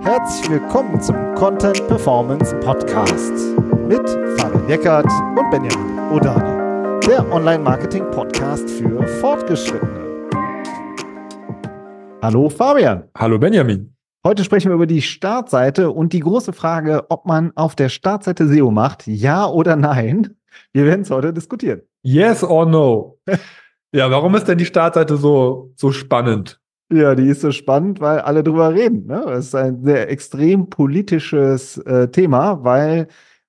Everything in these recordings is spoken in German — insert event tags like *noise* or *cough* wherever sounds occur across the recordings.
Herzlich willkommen zum Content Performance Podcast mit Fabian Eckert und Benjamin Odani, der Online-Marketing-Podcast für Fortgeschrittene. Hallo Fabian. Hallo Benjamin. Heute sprechen wir über die Startseite und die große Frage, ob man auf der Startseite SEO macht, ja oder nein. Wir werden es heute diskutieren. Yes or no? *laughs* ja, warum ist denn die Startseite so, so spannend? Ja, die ist so spannend, weil alle drüber reden. Ne? Es ist ein sehr extrem politisches äh, Thema, weil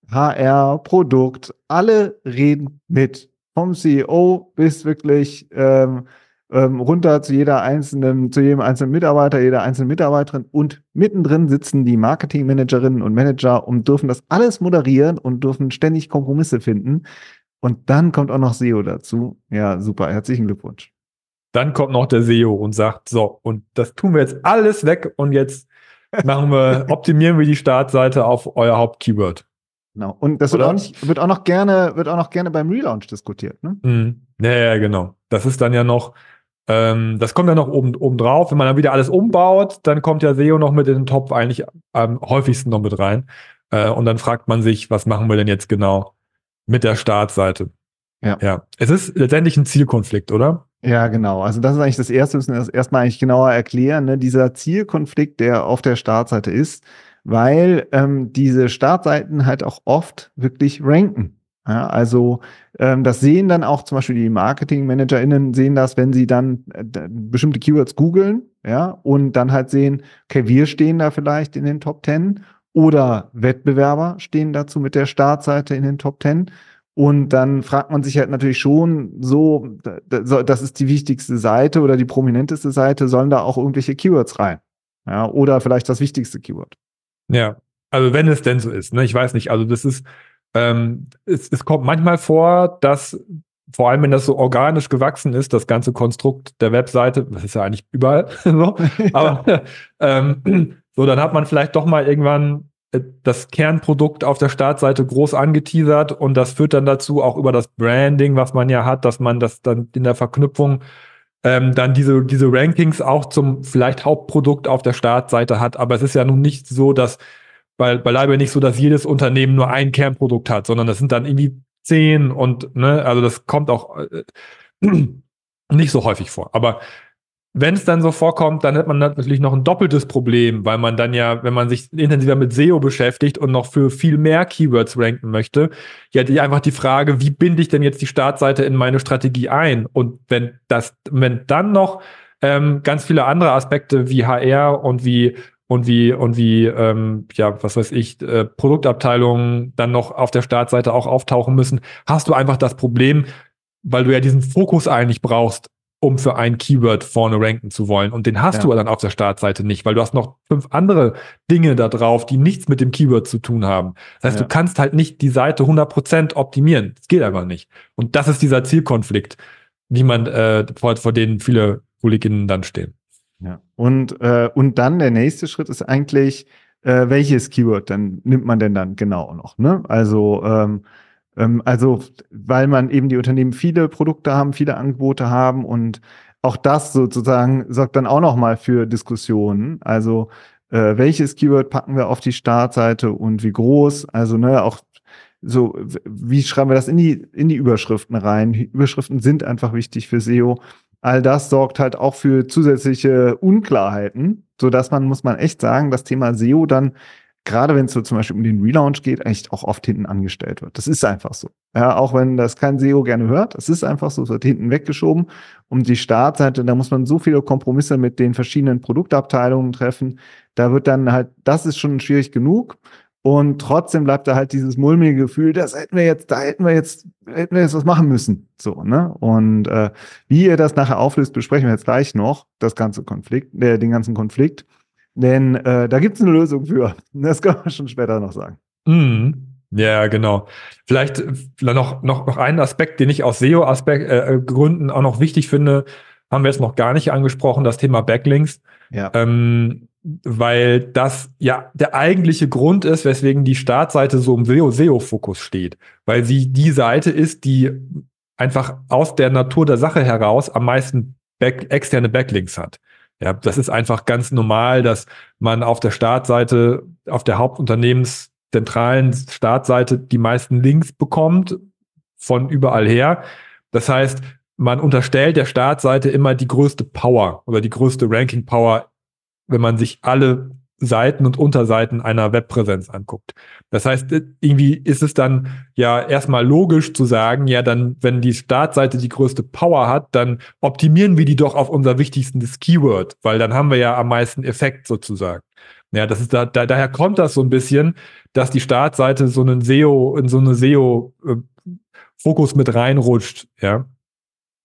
HR, Produkt, alle reden mit. Vom CEO bis wirklich ähm, ähm, runter zu jeder einzelnen, zu jedem einzelnen Mitarbeiter, jeder einzelnen Mitarbeiterin und mittendrin sitzen die Marketingmanagerinnen und Manager und dürfen das alles moderieren und dürfen ständig Kompromisse finden. Und dann kommt auch noch SEO dazu. Ja, super. Herzlichen Glückwunsch. Dann kommt noch der SEO und sagt, so, und das tun wir jetzt alles weg und jetzt machen wir, *laughs* optimieren wir die Startseite auf euer Hauptkeyword. Genau. Und das wird auch, nicht, wird auch, noch gerne, wird auch noch gerne beim Relaunch diskutiert, ne? Mhm. Ja, ja, genau. Das ist dann ja noch, ähm, das kommt ja noch oben, oben drauf. Wenn man dann wieder alles umbaut, dann kommt ja SEO noch mit in den Topf eigentlich am häufigsten noch mit rein. Äh, und dann fragt man sich, was machen wir denn jetzt genau mit der Startseite? Ja. ja. Es ist letztendlich ein Zielkonflikt, oder? Ja, genau. Also das ist eigentlich das Erste, müssen wir das erstmal eigentlich genauer erklären. Ne? Dieser Zielkonflikt, der auf der Startseite ist, weil ähm, diese Startseiten halt auch oft wirklich ranken. Ja, also ähm, das sehen dann auch zum Beispiel die Marketing-ManagerInnen sehen das, wenn sie dann äh, bestimmte Keywords googeln, ja, und dann halt sehen, okay, wir stehen da vielleicht in den Top 10 oder Wettbewerber stehen dazu mit der Startseite in den Top 10. Und dann fragt man sich halt natürlich schon so, das ist die wichtigste Seite oder die prominenteste Seite, sollen da auch irgendwelche Keywords rein? Ja, oder vielleicht das wichtigste Keyword. Ja, also wenn es denn so ist, ne, ich weiß nicht, also das ist, ähm, es, es kommt manchmal vor, dass vor allem wenn das so organisch gewachsen ist, das ganze Konstrukt der Webseite, das ist ja eigentlich überall *laughs* so, *laughs* aber ähm, so, dann hat man vielleicht doch mal irgendwann das Kernprodukt auf der Startseite groß angeteasert und das führt dann dazu, auch über das Branding, was man ja hat, dass man das dann in der Verknüpfung ähm, dann diese, diese Rankings auch zum vielleicht Hauptprodukt auf der Startseite hat. Aber es ist ja nun nicht so, dass bei, beileibe nicht so, dass jedes Unternehmen nur ein Kernprodukt hat, sondern das sind dann irgendwie zehn und, ne, also das kommt auch äh, *clears throat* nicht so häufig vor. Aber wenn es dann so vorkommt, dann hat man natürlich noch ein doppeltes Problem, weil man dann ja, wenn man sich intensiver mit SEO beschäftigt und noch für viel mehr Keywords ranken möchte, ja einfach die Frage, wie binde ich denn jetzt die Startseite in meine Strategie ein? Und wenn das, wenn dann noch ähm, ganz viele andere Aspekte wie HR und wie und wie und wie ähm, ja was weiß ich äh, Produktabteilungen dann noch auf der Startseite auch auftauchen müssen, hast du einfach das Problem, weil du ja diesen Fokus eigentlich brauchst um für ein Keyword vorne ranken zu wollen. Und den hast ja. du dann auf der Startseite nicht, weil du hast noch fünf andere Dinge da drauf, die nichts mit dem Keyword zu tun haben. Das heißt, ja. du kannst halt nicht die Seite 100% optimieren. Das geht einfach nicht. Und das ist dieser Zielkonflikt, wie man äh, vor, vor denen viele Kolleginnen dann stehen. Ja. Und, äh, und dann der nächste Schritt ist eigentlich, äh, welches Keyword dann nimmt man denn dann genau noch? Ne? Also ähm, also, weil man eben die Unternehmen viele Produkte haben, viele Angebote haben und auch das sozusagen sorgt dann auch nochmal für Diskussionen. Also, äh, welches Keyword packen wir auf die Startseite und wie groß? Also, ne, auch so, wie schreiben wir das in die, in die Überschriften rein? Überschriften sind einfach wichtig für SEO. All das sorgt halt auch für zusätzliche Unklarheiten, so dass man, muss man echt sagen, das Thema SEO dann gerade wenn es so zum Beispiel um den Relaunch geht, eigentlich auch oft hinten angestellt wird. Das ist einfach so. Ja, auch wenn das kein SEO gerne hört, es ist einfach so, es wird hinten weggeschoben. Um die Startseite, da muss man so viele Kompromisse mit den verschiedenen Produktabteilungen treffen. Da wird dann halt, das ist schon schwierig genug. Und trotzdem bleibt da halt dieses mulmige Gefühl, das hätten wir jetzt, da hätten wir jetzt, hätten wir jetzt was machen müssen. So, ne? Und äh, wie ihr das nachher auflöst, besprechen wir jetzt gleich noch, das ganze Konflikt, äh, den ganzen Konflikt. Denn äh, da gibt es eine Lösung für. *laughs* Das können wir schon später noch sagen. Mhm. Ja, genau. Vielleicht noch, noch, noch einen Aspekt, den ich aus SEO-Gründen äh, auch noch wichtig finde, haben wir jetzt noch gar nicht angesprochen, das Thema Backlinks. Ja. Ähm, weil das ja der eigentliche Grund ist, weswegen die Startseite so im SEO-Fokus steht. Weil sie die Seite ist, die einfach aus der Natur der Sache heraus am meisten back, externe Backlinks hat. Ja, das ist einfach ganz normal, dass man auf der Startseite, auf der Hauptunternehmenszentralen Startseite die meisten Links bekommt von überall her. Das heißt, man unterstellt der Startseite immer die größte Power oder die größte Ranking Power, wenn man sich alle Seiten und Unterseiten einer Webpräsenz anguckt. Das heißt, irgendwie ist es dann ja erstmal logisch zu sagen, ja, dann, wenn die Startseite die größte Power hat, dann optimieren wir die doch auf unser wichtigstes Keyword, weil dann haben wir ja am meisten Effekt sozusagen. Ja, das ist da, da daher kommt das so ein bisschen, dass die Startseite so einen SEO, in so eine SEO-Fokus äh, mit reinrutscht, ja.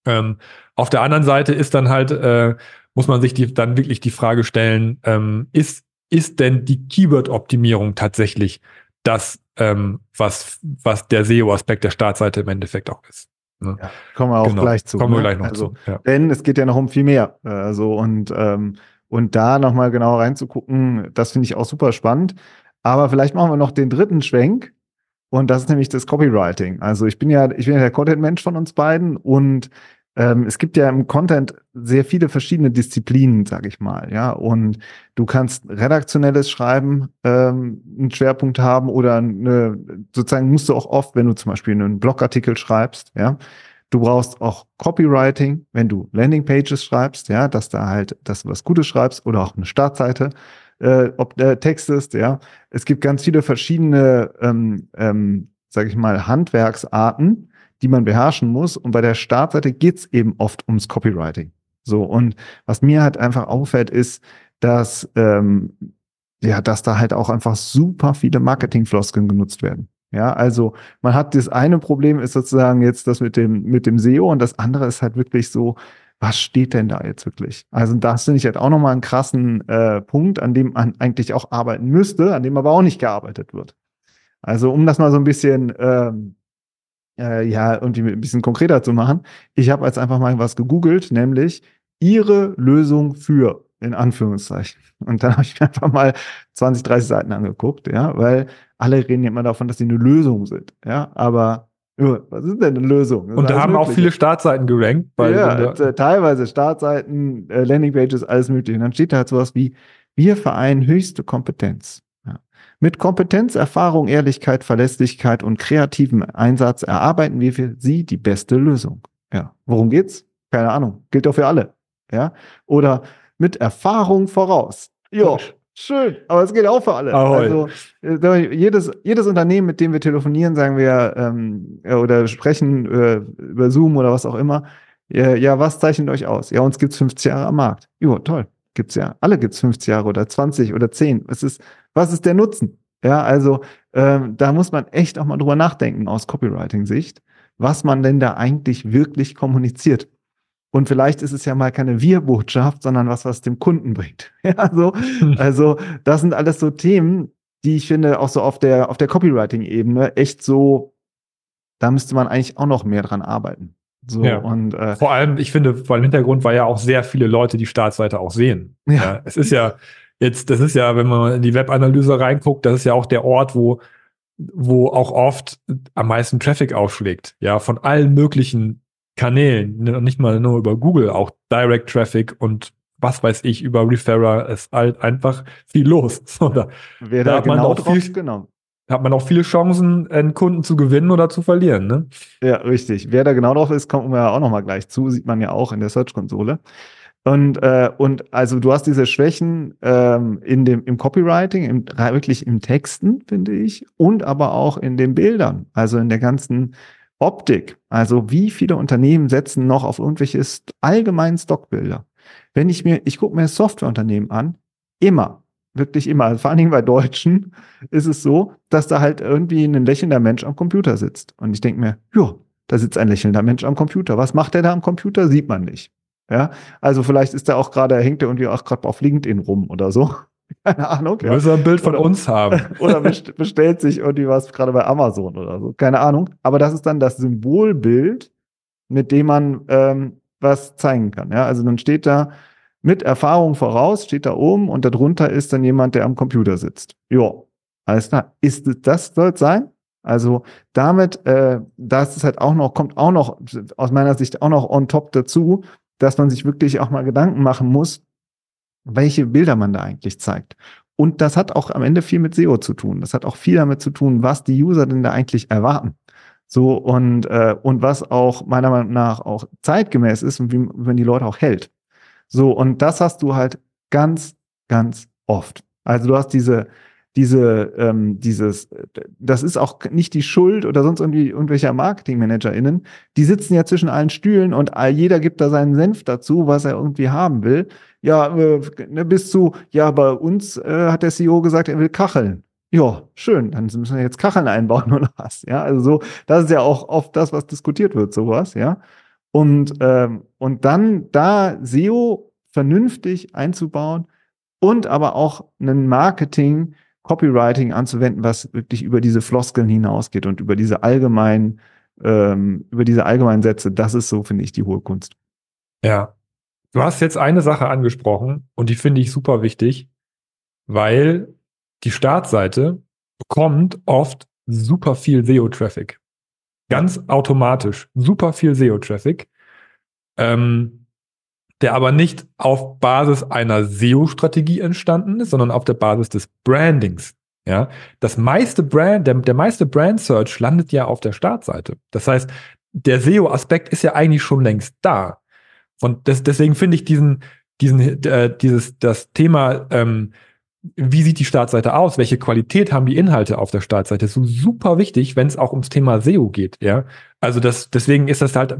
Ähm, auf der anderen Seite ist dann halt, äh, muss man sich die, dann wirklich die Frage stellen, ähm, ist ist denn die Keyword-Optimierung tatsächlich das, ähm, was, was der SEO-Aspekt der Startseite im Endeffekt auch ist. Ne? Ja, kommen wir auch genau. gleich zu. Kommen ne? wir gleich noch also, zu. Ja. Denn es geht ja noch um viel mehr. Also und, ähm, und da nochmal genau reinzugucken, das finde ich auch super spannend. Aber vielleicht machen wir noch den dritten Schwenk. Und das ist nämlich das Copywriting. Also ich bin ja, ich bin ja der Content-Mensch von uns beiden und ähm, es gibt ja im Content sehr viele verschiedene Disziplinen, sage ich mal, ja. Und du kannst redaktionelles Schreiben ähm, einen Schwerpunkt haben oder eine, sozusagen musst du auch oft, wenn du zum Beispiel einen Blogartikel schreibst, ja, du brauchst auch Copywriting, wenn du Landingpages schreibst, ja, dass da halt, dass du was Gutes schreibst oder auch eine Startseite, äh, ob der Text ist, ja. Es gibt ganz viele verschiedene, ähm, ähm, sage ich mal, Handwerksarten die man beherrschen muss. Und bei der Startseite geht's eben oft ums Copywriting. So, und was mir halt einfach auffällt, ist, dass, ähm, ja, dass da halt auch einfach super viele Marketingfloskeln genutzt werden. Ja, also man hat das eine Problem ist sozusagen jetzt das mit dem, mit dem SEO und das andere ist halt wirklich so, was steht denn da jetzt wirklich? Also das finde ich halt auch nochmal einen krassen äh, Punkt, an dem man eigentlich auch arbeiten müsste, an dem aber auch nicht gearbeitet wird. Also um das mal so ein bisschen ähm, äh, ja, irgendwie ein bisschen konkreter zu machen. Ich habe jetzt einfach mal was gegoogelt, nämlich ihre Lösung für, in Anführungszeichen. Und dann habe ich mir einfach mal 20, 30 Seiten angeguckt, ja, weil alle reden ja immer davon, dass sie eine Lösung sind, ja, aber was ist denn eine Lösung? Das und da haben mögliche. auch viele Startseiten gerankt. Weil ja, äh, teilweise Startseiten, äh, Landingpages, alles mögliche. Und dann steht da halt sowas wie, wir vereinen höchste Kompetenz mit Kompetenz, Erfahrung, Ehrlichkeit, Verlässlichkeit und kreativem Einsatz erarbeiten wir für Sie die beste Lösung. Ja, worum geht's? Keine Ahnung. Gilt doch für alle. Ja, oder mit Erfahrung voraus. Ja, schön. Aber es geht auch für alle. Ahoi. Also äh, jedes jedes Unternehmen, mit dem wir telefonieren, sagen wir ähm, oder sprechen äh, über Zoom oder was auch immer. Ja, ja, was zeichnet euch aus? Ja, uns gibt's 50 Jahre am Markt. Jo, toll gibt's ja, alle gibt's 50 Jahre oder 20 oder 10. Was ist, was ist der Nutzen? Ja, also ähm, da muss man echt auch mal drüber nachdenken aus Copywriting-Sicht, was man denn da eigentlich wirklich kommuniziert. Und vielleicht ist es ja mal keine Wir-Botschaft, sondern was, was dem Kunden bringt. *laughs* Ja, so, *laughs* also das sind alles so Themen, die ich finde auch so auf der auf der Copywriting-Ebene echt so, da müsste man eigentlich auch noch mehr dran arbeiten. So, ja. und, äh, vor allem, ich finde, vor allem Hintergrund war ja auch sehr viele Leute, die Startseite auch sehen. Ja. ja. Es ist ja jetzt, das ist ja, wenn man in die Webanalyse reinguckt, das ist ja auch der Ort, wo, wo auch oft am meisten Traffic aufschlägt. Ja, von allen möglichen Kanälen, nicht mal nur über Google, auch Direct Traffic und was weiß ich, über Referrer ist halt einfach viel los. *laughs* So, da, Wer da, da genau drauf, viel, genau hat man auch viele Chancen, einen Kunden zu gewinnen oder zu verlieren. Ne? Ja, richtig. Wer da genau drauf ist, kommt ja auch nochmal gleich zu, sieht man ja auch in der Search-Konsole. Und, äh, und also du hast diese Schwächen ähm, in dem, im Copywriting, im, wirklich im Texten, finde ich, und aber auch in den Bildern, also in der ganzen Optik. Also wie viele Unternehmen setzen noch auf irgendwelche allgemeinen Stockbilder? Wenn ich mir, ich gucke mir Softwareunternehmen an, immer wirklich immer, vor allen Dingen bei Deutschen, ist es so, dass da halt irgendwie ein lächelnder Mensch am Computer sitzt. Und ich denke mir, ja, da sitzt ein lächelnder Mensch am Computer. Was macht der da am Computer? Sieht man nicht. Ja, also vielleicht ist er auch gerade, hängt er irgendwie auch gerade auf LinkedIn rum oder so. *laughs* Keine Ahnung. Ja. Muss er ein Bild von oder, uns haben. *laughs* Oder bestellt sich irgendwie was gerade bei Amazon oder so. Keine Ahnung. Aber das ist dann das Symbolbild, mit dem man ähm, was zeigen kann. Ja, also dann steht da, mit Erfahrung voraus, steht da oben und darunter ist dann jemand, der am Computer sitzt. Ja, alles klar. Ist das soll sein? Also damit, äh, das ist halt auch noch, kommt auch noch aus meiner Sicht auch noch on top dazu, dass man sich wirklich auch mal Gedanken machen muss, welche Bilder man da eigentlich zeigt. Und das hat auch am Ende viel mit SEO zu tun. Das hat auch viel damit zu tun, was die User denn da eigentlich erwarten. So und, äh, und was auch meiner Meinung nach auch zeitgemäß ist und wie wenn die Leute auch hält. So, und das hast du halt ganz, ganz oft. Also du hast diese, diese, ähm, dieses, das ist auch nicht die Schuld oder sonst irgendwie irgendwelcher MarketingmanagerInnen. Die sitzen ja zwischen allen Stühlen und jeder gibt da seinen Senf dazu, was er irgendwie haben will. Ja, äh, ne, bis zu, ja, bei uns äh, hat der CEO gesagt, er will Kacheln. Ja, schön, dann müssen wir jetzt Kacheln einbauen *laughs* oder was. Ja, also so, das ist ja auch oft das, was diskutiert wird, sowas, ja. Und, ähm, und dann da SEO vernünftig einzubauen und aber auch ein Marketing, Copywriting anzuwenden, was wirklich über diese Floskeln hinausgeht und über diese allgemeinen, ähm, über diese allgemeinen Sätze, das ist so, finde ich, die hohe Kunst. Ja. Du hast jetzt eine Sache angesprochen und die finde ich super wichtig, weil die Startseite bekommt oft super viel SEO-Traffic. Ganz automatisch. Super viel SEO-Traffic. Ähm, der aber nicht auf Basis einer SEO-Strategie entstanden ist, sondern auf der Basis des Brandings. Ja, das meiste Brand, der, der meiste Brand Search landet ja auf der Startseite. Das heißt, der SEO-Aspekt ist ja eigentlich schon längst da. Und das, deswegen finde ich diesen, diesen, äh, dieses, das Thema, ähm, wie sieht die Startseite aus? Welche Qualität haben die Inhalte auf der Startseite? So super wichtig, wenn es auch ums Thema SEO geht, ja. Also das, deswegen ist das halt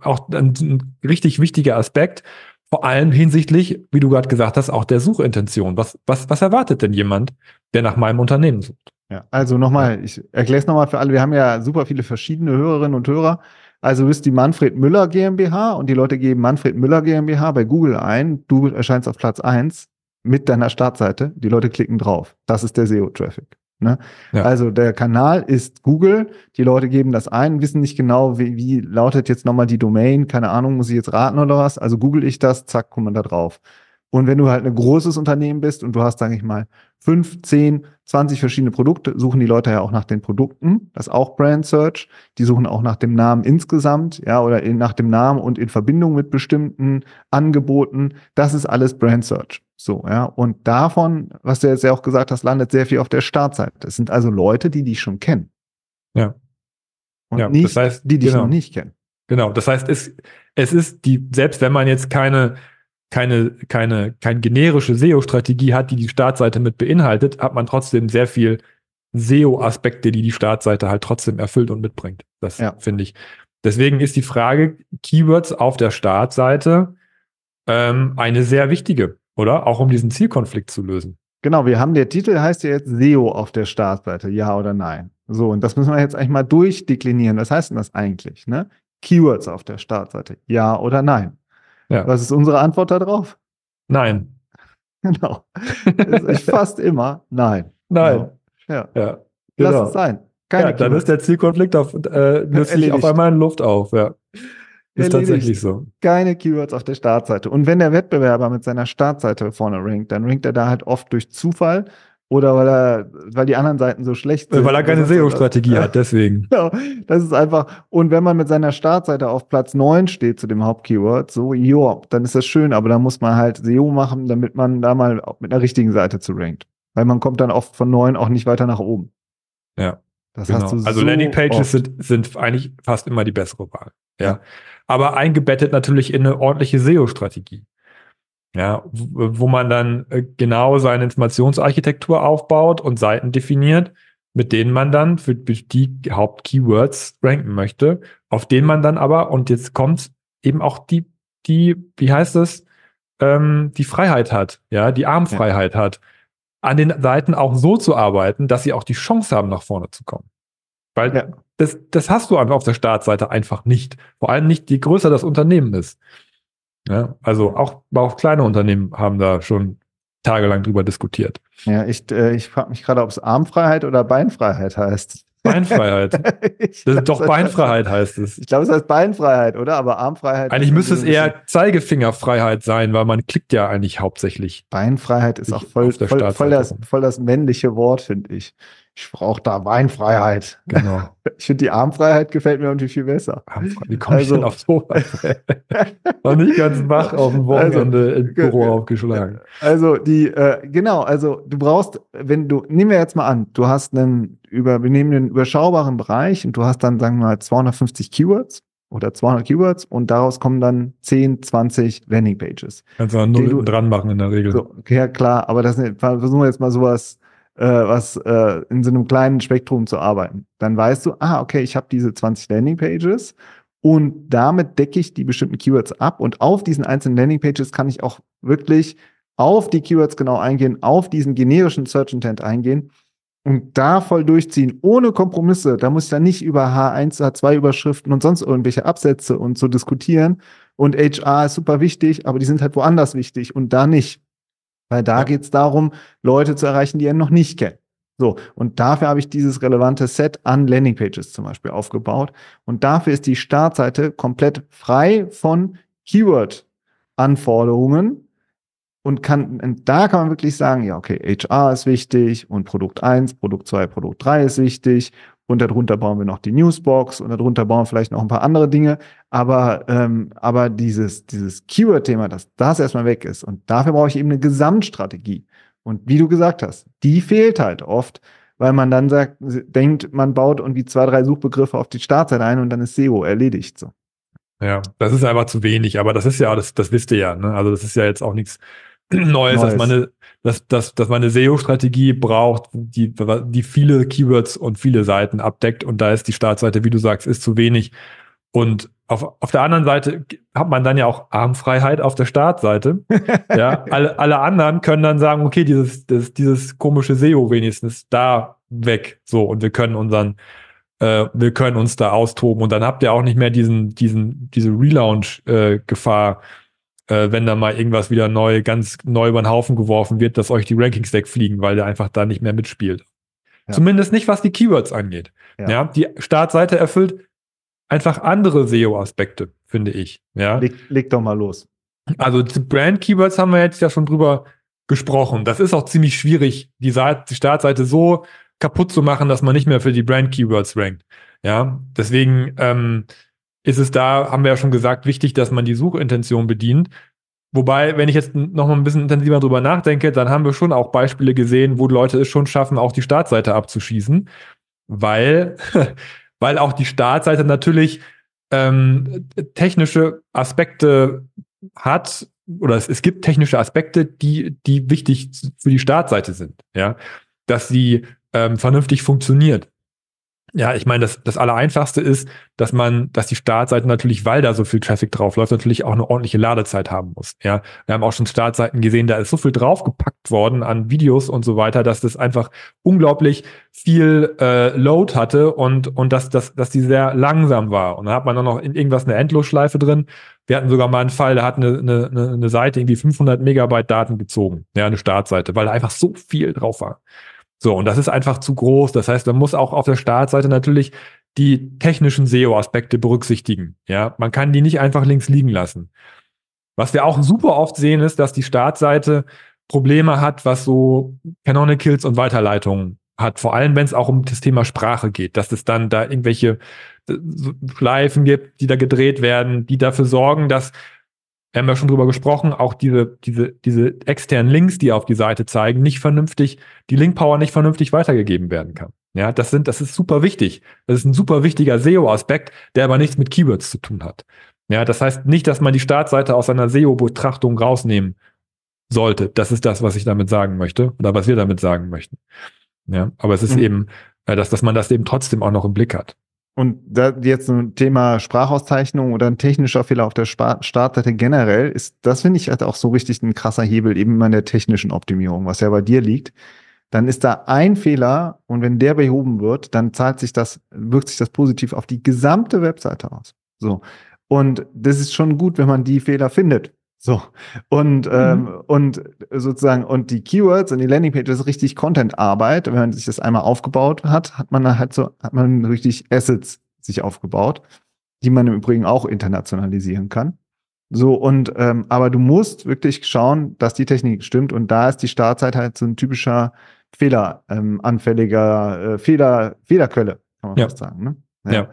auch ein, ein richtig wichtiger Aspekt. Vor allem hinsichtlich, wie du gerade gesagt hast, auch der Suchintention. Was, was, was erwartet denn jemand, der nach meinem Unternehmen sucht? Ja, also nochmal, ich erkläre es nochmal für alle. Wir haben ja super viele verschiedene Hörerinnen und Hörer. Also du bist die Manfred Müller GmbH und die Leute geben Manfred Müller GmbH bei Google ein. Du erscheinst auf Platz eins mit deiner Startseite. Die Leute klicken drauf. Das ist der SEO-Traffic. Ne? Ja. Also der Kanal ist Google. Die Leute geben das ein, wissen nicht genau, wie, wie lautet jetzt nochmal die Domain. Keine Ahnung, muss ich jetzt raten oder was? Also google ich das, zack, kommt man da drauf. Und wenn du halt ein großes Unternehmen bist und du hast, sage ich mal, fünf, zehn, zwanzig verschiedene Produkte, suchen die Leute ja auch nach den Produkten. Das ist auch Brand Search. Die suchen auch nach dem Namen insgesamt, ja, oder in, nach dem Namen und in Verbindung mit bestimmten Angeboten. Das ist alles Brand Search. So, ja. Und davon, was du jetzt ja auch gesagt hast, landet sehr viel auf der Startseite. Das sind also Leute, die dich schon kennen. Ja. Und ja, nicht das heißt, die dich genau. noch nicht kennen. Genau. Das heißt, es, es ist die, selbst wenn man jetzt keine keine, keine, keine generische SEO-Strategie hat, die die Startseite mit beinhaltet, hat man trotzdem sehr viel SEO-Aspekte, die die Startseite halt trotzdem erfüllt und mitbringt. Das ja. finde ich. Deswegen ist die Frage Keywords auf der Startseite ähm, eine sehr wichtige, oder? Auch um diesen Zielkonflikt zu lösen. Genau, wir haben der Titel heißt ja jetzt SEO auf der Startseite, ja oder nein. So, und das müssen wir jetzt eigentlich mal durchdeklinieren. Was heißt denn das eigentlich? Ne? Keywords auf der Startseite, ja oder nein? Ja. Was ist unsere Antwort darauf? Nein. *laughs* Genau. Fast immer nein. Nein. Genau. Ja. ja. Genau. Lass es sein. Keine ja, dann ist der Zielkonflikt auf, äh, löst sich auf einmal in Luft auf. Ja. Ist tatsächlich so. Keine Keywords auf der Startseite. Und wenn der Wettbewerber mit seiner Startseite vorne rankt, dann rankt er da halt oft durch Zufall oder weil er, weil die anderen Seiten so schlecht sind. Weil er keine SEO-Strategie hat, deswegen. *laughs* Genau. Das ist einfach, und wenn man mit seiner Startseite auf Platz 9 steht zu dem Hauptkeyword, so, jo, dann ist das schön, aber da muss man halt SEO machen, damit man da mal mit einer richtigen Seite zu rankt. Weil man kommt dann oft von 9 auch nicht weiter nach oben. Ja. Das genau. hast du also so Landingpages sind, sind eigentlich fast immer die bessere Wahl. Ja. ja. Aber eingebettet natürlich in eine ordentliche SEO-Strategie ja, wo man dann äh, genau seine Informationsarchitektur aufbaut und Seiten definiert, mit denen man dann für die Hauptkeywords ranken möchte, auf denen man dann aber, und jetzt kommt eben auch die, die, wie heißt es, ähm, die Freiheit hat, ja, die Armfreiheit ja. hat, an den Seiten auch so zu arbeiten, dass sie auch die Chance haben, nach vorne zu kommen. Weil ja. das, das hast du einfach auf der Startseite einfach nicht. Vor allem nicht, je größer das Unternehmen ist. Ja, also auch, auch kleine Unternehmen haben da schon tagelang drüber diskutiert. Ja, ich, äh, ich frage mich gerade, ob es Armfreiheit oder Beinfreiheit heißt. Beinfreiheit. *laughs* ist doch Beinfreiheit heißt es. Ich glaube, es heißt Beinfreiheit, oder? Aber Armfreiheit. Eigentlich müsste es eher Zeigefingerfreiheit sein, weil man klickt ja eigentlich hauptsächlich. Beinfreiheit ist auch voll, voll, voll, das, voll das männliche Wort, finde ich. Ich brauche da Weinfreiheit. Genau. *laughs* Ich finde, die Armfreiheit gefällt mir irgendwie viel besser. Wie komme ich also, denn auf sowas? *laughs* War nicht ganz wach auf dem Wochenende also, im Büro aufgeschlagen. Also die, äh, genau, also du brauchst, wenn du, nehmen wir jetzt mal an, du hast einen über, wir nehmen einen überschaubaren Bereich und du hast dann, sagen wir mal, 250 Keywords oder 200 Keywords und daraus kommen dann 10, 20 Landingpages. Kannst du auch null dran machen in der Regel. So, ja, klar, aber das versuchen wir jetzt mal sowas äh, was äh, in so einem kleinen Spektrum zu arbeiten. Dann weißt du, ah, okay, ich habe diese 20 Landingpages und damit decke ich die bestimmten Keywords ab und auf diesen einzelnen Landingpages kann ich auch wirklich auf die Keywords genau eingehen, auf diesen generischen Search Intent eingehen und da voll durchziehen, ohne Kompromisse. Da muss ich dann nicht über H1, H2 Überschriften und sonst irgendwelche Absätze und so diskutieren. Und HR ist super wichtig, aber die sind halt woanders wichtig und da nicht. Weil da geht es darum, Leute zu erreichen, die er noch nicht kennt. So, und dafür habe ich dieses relevante Set an Landingpages zum Beispiel aufgebaut. Und dafür ist die Startseite komplett frei von Keyword-Anforderungen und kann, und da kann man wirklich sagen, ja, okay, HR ist wichtig und Produkt 1, Produkt 2, Produkt 3 ist wichtig und darunter bauen wir noch die Newsbox und darunter bauen vielleicht noch ein paar andere Dinge. Aber, ähm, aber dieses, dieses Keyword-Thema, dass das erstmal weg ist. Und dafür brauche ich eben eine Gesamtstrategie. Und wie du gesagt hast, die fehlt halt oft, weil man dann sagt, denkt, man baut irgendwie zwei, drei Suchbegriffe auf die Startseite ein und dann ist SEO erledigt so. Ja, das ist einfach zu wenig, aber das ist ja, das, das wisst ihr ja, ne? Also das ist ja jetzt auch nichts Neues, *clears throat* Neues. dass man eine, dass, dass, dass man eine SEO-Strategie braucht, die, die viele Keywords und viele Seiten abdeckt. Und da ist die Startseite, wie du sagst, ist zu wenig. Und auf, auf der anderen Seite hat man dann ja auch Armfreiheit auf der Startseite. *laughs* ja, alle, alle anderen können dann sagen, okay, dieses, das, dieses komische SEO wenigstens da weg. So, und wir können unseren, äh, wir können uns da austoben. Und dann habt ihr auch nicht mehr diesen, diesen, diese Relaunch-Gefahr. Äh, äh, wenn da mal irgendwas wieder neu, ganz neu über den Haufen geworfen wird, dass euch die Rankings wegfliegen, weil der einfach da nicht mehr mitspielt. Ja. Zumindest nicht, was die Keywords angeht. Ja. ja. die Startseite erfüllt einfach andere SEO-Aspekte, finde ich. Ja. Leg, leg doch mal los. Also Brand-Keywords haben wir jetzt ja schon drüber gesprochen. Das ist auch ziemlich schwierig, die, Seite, die Startseite so kaputt zu machen, dass man nicht mehr für die Brand-Keywords rankt. Ja, deswegen ähm, ist es da, haben wir ja schon gesagt, wichtig, dass man die Suchintention bedient. Wobei, wenn ich jetzt noch mal ein bisschen intensiver drüber nachdenke, dann haben wir schon auch Beispiele gesehen, wo Leute es schon schaffen, auch die Startseite abzuschießen, weil, *laughs* weil auch die Startseite natürlich ähm, technische Aspekte hat oder es, es gibt technische Aspekte, die, die wichtig für die Startseite sind, ja, dass sie ähm, vernünftig funktioniert, ja, ich meine, das, das Allereinfachste ist, dass man, dass die Startseite natürlich, weil da so viel Traffic draufläuft, natürlich auch eine ordentliche Ladezeit haben muss. Ja, wir haben auch schon Startseiten gesehen, da ist so viel draufgepackt worden an Videos und so weiter, dass das einfach unglaublich viel äh, Load hatte und, und dass, dass, dass die sehr langsam war. Und dann hat man dann noch in irgendwas eine Endlosschleife drin. Wir hatten sogar mal einen Fall, da hat eine, eine, eine Seite irgendwie 500 Megabyte Daten gezogen. Ja, eine Startseite, weil da einfach so viel drauf war. So, und das ist einfach zu groß. Das heißt, man muss auch auf der Startseite natürlich die technischen SEO-Aspekte berücksichtigen. Ja, man kann die nicht einfach links liegen lassen. Was wir auch super oft sehen, ist, dass die Startseite Probleme hat, was so Canonicals und Weiterleitungen hat. Vor allem, wenn es auch um das Thema Sprache geht, dass es dann da irgendwelche äh, Schleifen gibt, die da gedreht werden, die dafür sorgen, dass wir haben ja schon drüber gesprochen, auch diese, diese, diese externen Links, die auf die Seite zeigen, nicht vernünftig, die Linkpower nicht vernünftig weitergegeben werden kann. Ja, das sind, das ist super wichtig. Das ist ein super wichtiger SEO-Aspekt, der aber nichts mit Keywords zu tun hat. Ja, das heißt nicht, dass man die Startseite aus einer SEO-Betrachtung rausnehmen sollte. Das ist das, was ich damit sagen möchte oder was wir damit sagen möchten. Ja, aber es ist mhm. eben, äh, dass, dass man das eben trotzdem auch noch im Blick hat. Und da jetzt ein Thema Sprachauszeichnung oder ein technischer Fehler auf der Startseite generell ist, das finde ich halt auch so richtig ein krasser Hebel eben in der technischen Optimierung, was ja bei dir liegt. Dann ist da ein Fehler und wenn der behoben wird, dann zahlt sich das, wirkt sich das positiv auf die gesamte Webseite aus. So. Und das ist schon gut, wenn man die Fehler findet. So. Und, mhm. ähm, und sozusagen, und die Keywords und die Landingpage ist richtig Content-Arbeit. Wenn man sich das einmal aufgebaut hat, hat man halt so, hat man richtig Assets sich aufgebaut, die man im Übrigen auch internationalisieren kann. So, und ähm, aber du musst wirklich schauen, dass die Technik stimmt. Und da ist die Startzeit halt so ein typischer fehleranfälliger ähm, äh, Fehler, Fehlerquelle, kann man ja. fast sagen. Ne? Ja. ja.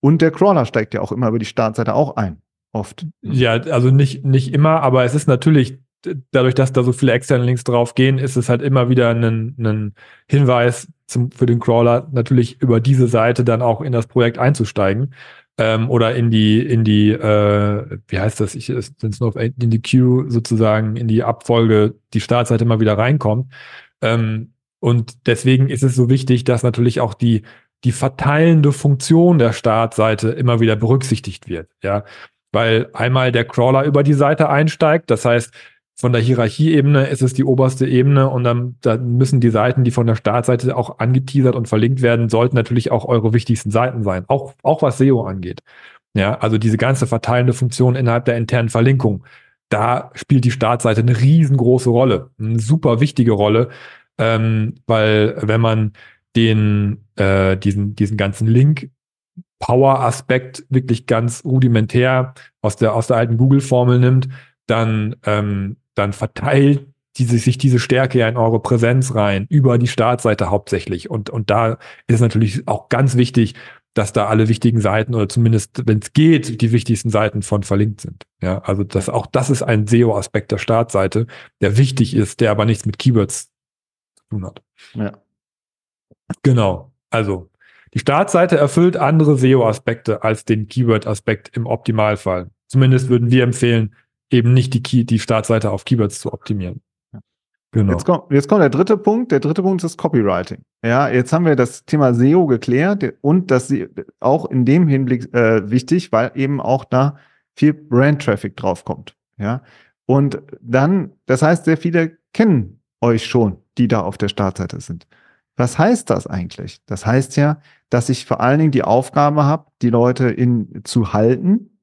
Und der Crawler steigt ja auch immer über die Startseite auch ein. Oft. Ja, also nicht, nicht immer, aber es ist natürlich, dadurch, dass da so viele externe Links drauf gehen, ist es halt immer wieder ein, ein Hinweis zum, für den Crawler, natürlich über diese Seite dann auch in das Projekt einzusteigen. Ähm, oder in die, in die, äh, wie heißt das? Ich sind es noch in die Queue sozusagen, in die Abfolge, die Startseite mal wieder reinkommt. Ähm, und deswegen ist es so wichtig, dass natürlich auch die, die verteilende Funktion der Startseite immer wieder berücksichtigt wird. Ja, weil einmal der Crawler über die Seite einsteigt. Das heißt, von der Hierarchieebene ist es die oberste Ebene und dann, dann müssen die Seiten, die von der Startseite auch angeteasert und verlinkt werden, sollten natürlich auch eure wichtigsten Seiten sein, auch, auch was SEO angeht. Ja, also diese ganze verteilende Funktion innerhalb der internen Verlinkung, da spielt die Startseite eine riesengroße Rolle, eine super wichtige Rolle, ähm, weil wenn man den, äh, diesen, diesen ganzen Link Power-Aspekt wirklich ganz rudimentär aus der, aus der alten Google-Formel nimmt, dann, ähm, dann verteilt diese, sich diese Stärke ja in eure Präsenz rein, über die Startseite hauptsächlich. Und, und da ist es natürlich auch ganz wichtig, dass da alle wichtigen Seiten oder zumindest, wenn es geht, die wichtigsten Seiten von verlinkt sind. Ja, also das, auch das ist ein SEO-Aspekt der Startseite, der wichtig ist, der aber nichts mit Keywords zu tun hat. Ja. Genau. Also die Startseite erfüllt andere SEO-Aspekte als den Keyword-Aspekt im Optimalfall. Zumindest würden wir empfehlen, eben nicht die, Key die Startseite auf Keywords zu optimieren. Genau. Jetzt kommt, jetzt kommt der dritte Punkt. Der dritte Punkt ist das Copywriting. Ja, jetzt haben wir das Thema SEO geklärt und das auch in dem Hinblick äh, wichtig, weil eben auch da viel Brand-Traffic draufkommt. Ja, und dann, das heißt, sehr viele kennen euch schon, die da auf der Startseite sind. Was heißt das eigentlich? Das heißt ja, dass ich vor allen Dingen die Aufgabe habe, die Leute in, zu halten,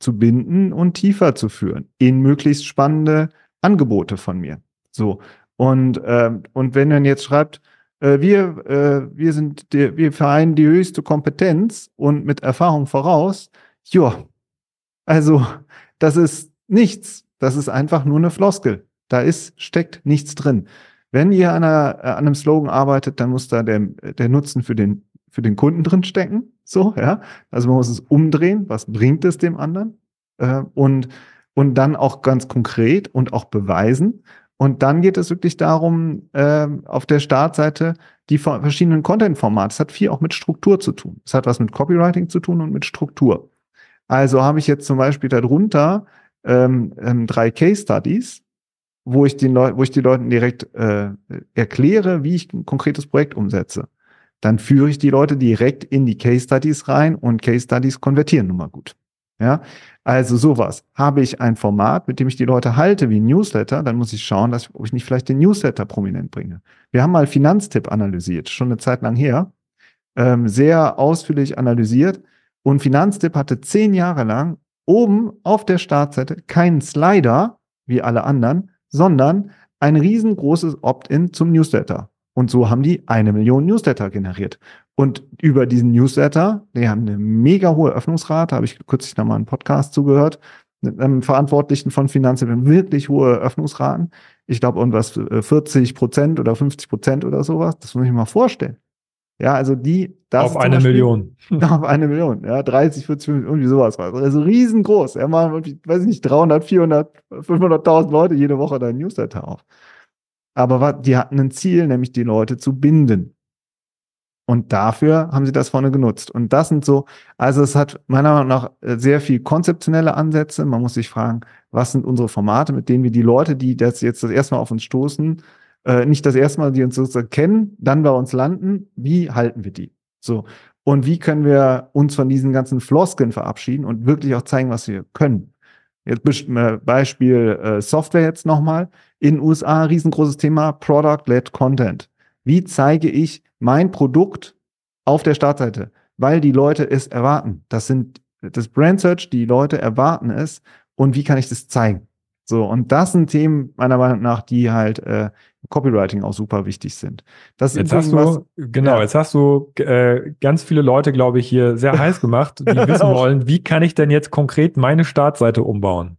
zu binden und tiefer zu führen in möglichst spannende Angebote von mir. So. Und, äh, und wenn man jetzt schreibt, äh, wir, äh, wir sind, die, wir vereinen die höchste Kompetenz und mit Erfahrung voraus, ja, also das ist nichts. Das ist einfach nur eine Floskel. Da ist, steckt nichts drin. Wenn ihr an, einer, äh, an einem Slogan arbeitet, dann muss da der, der Nutzen für den, für den Kunden drin stecken. So, ja. Also man muss es umdrehen. Was bringt es dem anderen? Äh, und, und dann auch ganz konkret und auch beweisen. Und dann geht es wirklich darum, äh, auf der Startseite die verschiedenen Content-Formate. Es hat viel auch mit Struktur zu tun. Es hat was mit Copywriting zu tun und mit Struktur. Also habe ich jetzt zum Beispiel darunter ähm, ähm, drei Case Studies, wo ich den Leuten, wo ich die Leuten direkt äh, erkläre, wie ich ein konkretes Projekt umsetze. Dann führe ich die Leute direkt in die Case Studies rein und Case Studies konvertieren nun mal gut. Ja, also sowas. Habe ich ein Format, mit dem ich die Leute halte, wie ein Newsletter, dann muss ich schauen, dass, ob ich nicht vielleicht den Newsletter prominent bringe. Wir haben mal Finanztipp analysiert, schon eine Zeit lang her, ähm, sehr ausführlich analysiert. Und Finanztipp hatte zehn Jahre lang oben auf der Startseite keinen Slider, wie alle anderen, sondern ein riesengroßes Opt-in zum Newsletter. Und so haben die eine Million Newsletter generiert. Und über diesen Newsletter, die haben eine mega hohe Öffnungsrate, habe ich kürzlich nochmal einen Podcast zugehört, mit einem Verantwortlichen von Finanzen, wirklich hohe Öffnungsraten. Ich glaube, irgendwas 40 äh, Prozent oder 50 Prozent oder sowas. Das muss ich mir mal vorstellen. Ja, also die. Das auf eine Beispiel, Million. *laughs* Auf eine Million, ja, 30, 40, irgendwie sowas. Also riesengroß. Er macht, weiß ich nicht, 300, 400, 500.000 Leute jede Woche da Newsletter auf. Aber die hatten ein Ziel, nämlich die Leute zu binden. Und dafür haben sie das vorne genutzt. Und das sind so, also es hat meiner Meinung nach sehr viel konzeptionelle Ansätze. Man muss sich fragen, was sind unsere Formate, mit denen wir die Leute, die das jetzt das erste Mal auf uns stoßen, äh, nicht das erste Mal, die uns sozusagen kennen, dann bei uns landen, wie halten wir die? So. Und wie können wir uns von diesen ganzen Floskeln verabschieden und wirklich auch zeigen, was wir können? Jetzt äh, Beispiel äh, Software jetzt nochmal. In den USA riesengroßes Thema Product-led Content. Wie zeige ich mein Produkt auf der Startseite? Weil die Leute es erwarten. Das sind das Brand Search, die Leute erwarten es. Und wie kann ich das zeigen? So, und das sind Themen, meiner Meinung nach, die halt äh, Copywriting auch super wichtig sind. Das jetzt hast du, genau, ja. jetzt hast du äh, ganz viele Leute, glaube ich, hier sehr heiß gemacht, die *laughs* wissen wollen, wie kann ich denn jetzt konkret meine Startseite umbauen?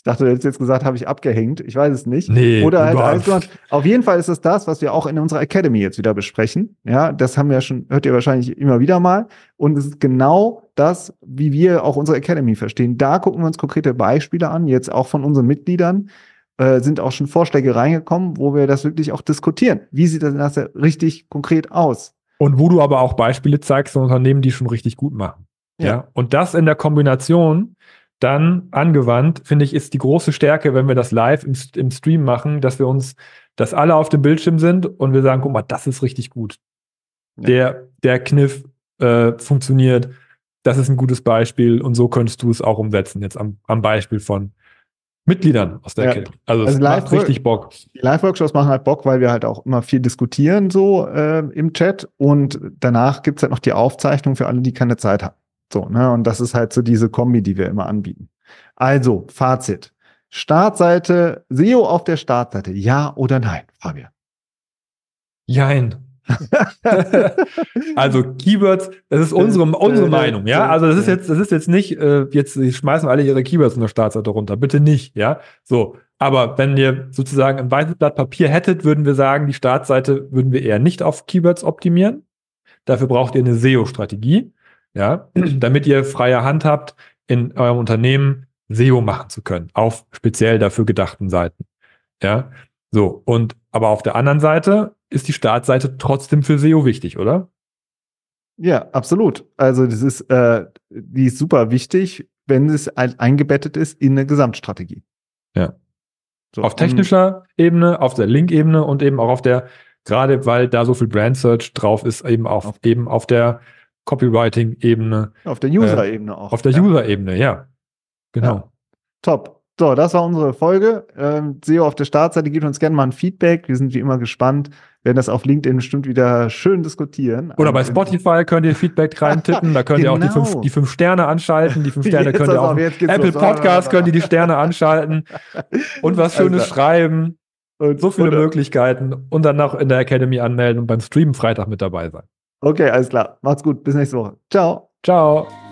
Ich dachte, du hättest jetzt gesagt, habe ich abgehängt. Ich weiß es nicht. Nee, Oder halt alles gemacht. Auf jeden Fall ist es das, was wir auch in unserer Academy jetzt wieder besprechen. Ja, das haben wir schon, hört ihr wahrscheinlich immer wieder mal. Und es ist genau das, wie wir auch unsere Academy verstehen. Da gucken wir uns konkrete Beispiele an, jetzt auch von unseren Mitgliedern. Äh, sind auch schon Vorschläge reingekommen, wo wir das wirklich auch diskutieren. Wie sieht das das richtig konkret aus? Und wo du aber auch Beispiele zeigst von Unternehmen, die schon richtig gut machen. Ja. Ja. Und das in der Kombination dann angewandt, finde ich, ist die große Stärke, wenn wir das live im, im Stream machen, dass wir uns, dass alle auf dem Bildschirm sind und wir sagen, guck mal, das ist richtig gut. Ja. Der, der Kniff äh, funktioniert. Das ist ein gutes Beispiel und so könntest du es auch umsetzen, jetzt am, am Beispiel von Mitgliedern aus der Ja. Academy. Also, Also es live- macht richtig Bock. Die Live-Workshops machen halt Bock, weil wir halt auch immer viel diskutieren so äh, im Chat und danach gibt's halt noch die Aufzeichnung für alle, die keine Zeit haben. So, ne? Und das ist halt so diese Kombi, die wir immer anbieten. Also, Fazit. Startseite, SEO auf der Startseite, ja oder nein, Fabian? Jein. *laughs* also Keywords, das ist unsere, unsere Meinung, ja. Also das ist jetzt, das ist jetzt nicht, äh, jetzt schmeißen alle ihre Keywords in der Startseite runter, bitte nicht, ja. So, aber wenn ihr sozusagen ein weißes Blatt Papier hättet, würden wir sagen, die Startseite würden wir eher nicht auf Keywords optimieren. Dafür braucht ihr eine SEO-Strategie, ja, *clears throat* damit ihr freie Hand habt, in eurem Unternehmen SEO machen zu können, auf speziell dafür gedachten Seiten, ja. So, und aber auf der anderen Seite ist die Startseite trotzdem für SEO wichtig, oder? Ja, absolut. Also das ist, äh, die ist super wichtig, wenn es ein, eingebettet ist in eine Gesamtstrategie. Ja. So, auf technischer Ebene, auf der Link-Ebene und eben auch auf der, gerade weil da so viel Brand Search drauf ist, eben auf, Auf- eben auf der Copywriting-Ebene, auf der User-Ebene auch. Äh, auf der ja. User-Ebene, ja. Genau. Ja. Top. So, das war unsere Folge. Ähm, SEO auf der Startseite. Gebt uns gerne mal ein Feedback. Wir sind wie immer gespannt. Werden das auf LinkedIn bestimmt wieder schön diskutieren. Oder bei Ähm, Spotify könnt ihr Feedback reintippen, da könnt ihr auch die Genau. fünf, die fünf Sterne anschalten, die fünf *laughs* Sterne Jetzt könnt ihr auch Apple los. Podcast könnt ihr die Sterne anschalten und was Also, Schönes schreiben. und, So viele und, Möglichkeiten und dann noch in der Academy anmelden und beim Streamen Freitag mit dabei sein. Okay, alles klar. Macht's gut. Bis nächste Woche. Ciao. Ciao.